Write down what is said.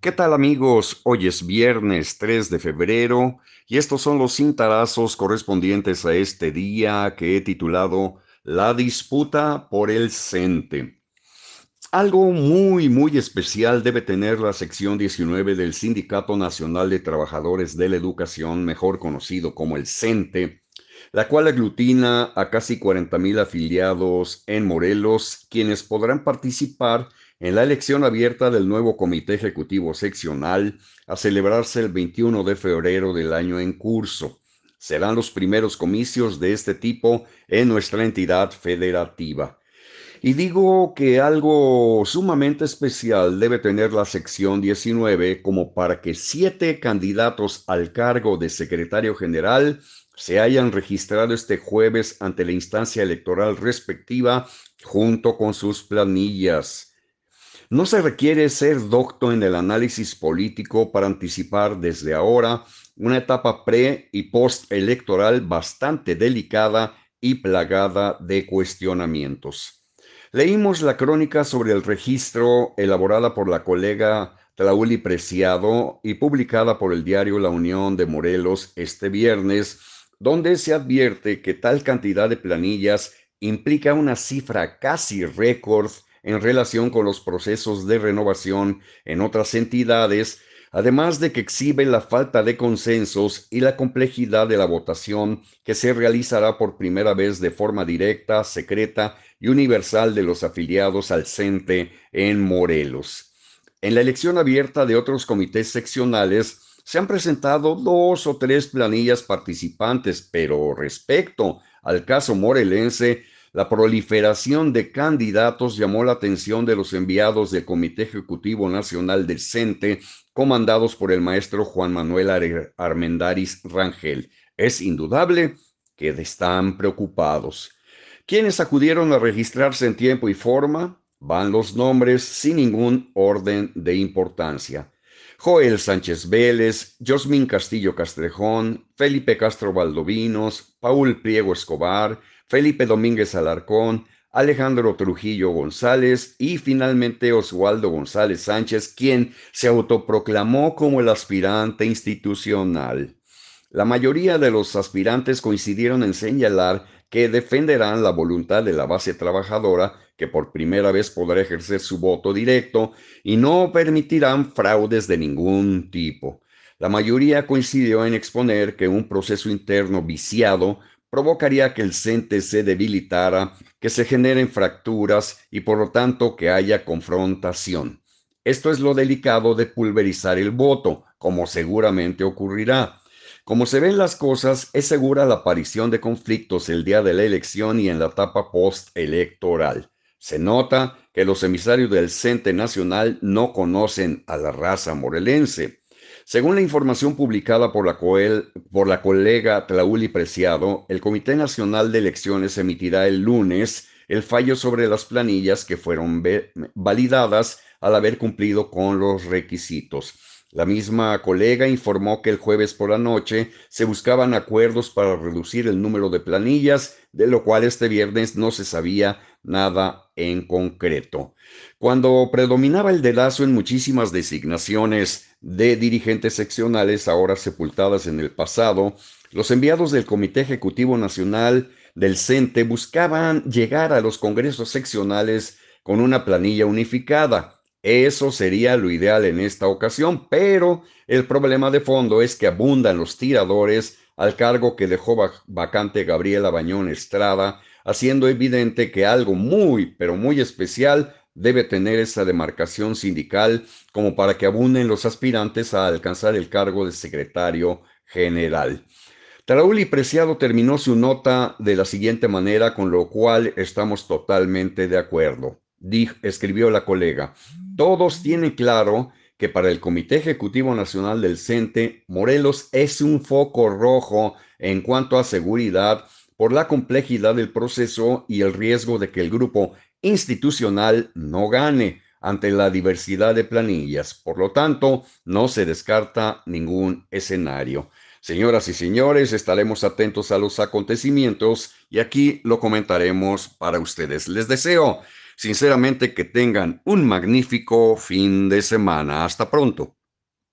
¿Qué tal amigos? Hoy es viernes 3 de febrero y estos son los cintarazos correspondientes a este día que he titulado La disputa por el CENTE. Algo muy, muy especial debe tener la sección 19 del Sindicato Nacional de Trabajadores de la Educación, mejor conocido como el CENTE, la cual aglutina a casi 40 mil afiliados en Morelos, quienes podrán participar la elección abierta del nuevo Comité Ejecutivo Seccional a celebrarse el 21 de febrero del año en curso. Serán los primeros comicios de este tipo en nuestra entidad federativa. Y digo que algo sumamente especial debe tener la sección 19 como para que siete candidatos al cargo de secretario general se hayan registrado este jueves ante la instancia electoral respectiva junto con sus planillas. No se requiere ser docto en el análisis político para anticipar desde ahora una etapa pre y post electoral bastante delicada y plagada de cuestionamientos. Leímos la crónica sobre el registro elaborada por la colega Tlauli Preciado y publicada por el diario La Unión de Morelos este viernes, donde se advierte que tal cantidad de planillas implica una cifra casi récord en relación con los procesos de renovación en otras entidades, además de que exhibe la falta de consensos y la complejidad de la votación que se realizará por primera vez de forma directa, secreta y universal de los afiliados al CENTE en Morelos. En la elección abierta de otros comités seccionales, se han presentado dos o tres planillas participantes, pero respecto al caso morelense, la proliferación de candidatos llamó la atención de los enviados del Comité Ejecutivo Nacional del CENTE, comandados por el maestro Juan Manuel Armendaris Rangel. Es indudable que están preocupados. ¿Quiénes acudieron a registrarse en tiempo y forma? Van los nombres sin ningún orden de importancia. Joel Sánchez Vélez, Josmin Castillo Castrejón, Felipe Castro Valdovinos, Paul Priego Escobar, Felipe Domínguez Alarcón, Alejandro Trujillo González y finalmente Oswaldo González Sánchez, quien se autoproclamó como el aspirante institucional. La mayoría de los aspirantes coincidieron en señalar que defenderán la voluntad de la base trabajadora que por primera vez podrá ejercer su voto directo y no permitirán fraudes de ningún tipo. La mayoría coincidió en exponer que un proceso interno viciado provocaría que el CENTE se debilitara, que se generen fracturas y por lo tanto que haya confrontación. Esto es lo delicado de pulverizar el voto, como seguramente ocurrirá. Como se ven las cosas, es segura la aparición de conflictos el día de la elección y en la etapa postelectoral. Se nota que los emisarios del CENTE Nacional no conocen a la raza morelense. Según la información publicada por la, por la colega Tlauli Preciado, el Comité Nacional de Elecciones emitirá el lunes el fallo sobre las planillas que fueron validadas al haber cumplido con los requisitos. La misma colega informó que el jueves por la noche se buscaban acuerdos para reducir el número de planillas, de lo cual este viernes no se sabía nada en concreto. Cuando predominaba el dedazo en muchísimas designaciones de dirigentes seccionales ahora sepultadas en el pasado, los enviados del Comité Ejecutivo Nacional del CENTE buscaban llegar a los congresos seccionales con una planilla unificada. Eso sería lo ideal en esta ocasión, pero el problema de fondo es que abundan los tiradores al cargo que dejó vacante Gabriela Bañón Estrada, haciendo evidente que algo muy, pero muy especial debe tener esa demarcación sindical como para que abunden los aspirantes a alcanzar el cargo de secretario general. Raúl Preciado terminó su nota de la siguiente manera, con lo cual estamos totalmente de acuerdo. escribió la colega, todos tienen claro que para el Comité Ejecutivo Nacional del CENTE, Morelos es un foco rojo en cuanto a seguridad por la complejidad del proceso y el riesgo de que el grupo institucional no gane ante la diversidad de planillas. Por lo tanto, no se descarta ningún escenario. Señoras y señores, estaremos atentos a los acontecimientos y aquí lo comentaremos para ustedes. Les deseo Sinceramente que tengan un magnífico fin de semana. Hasta pronto.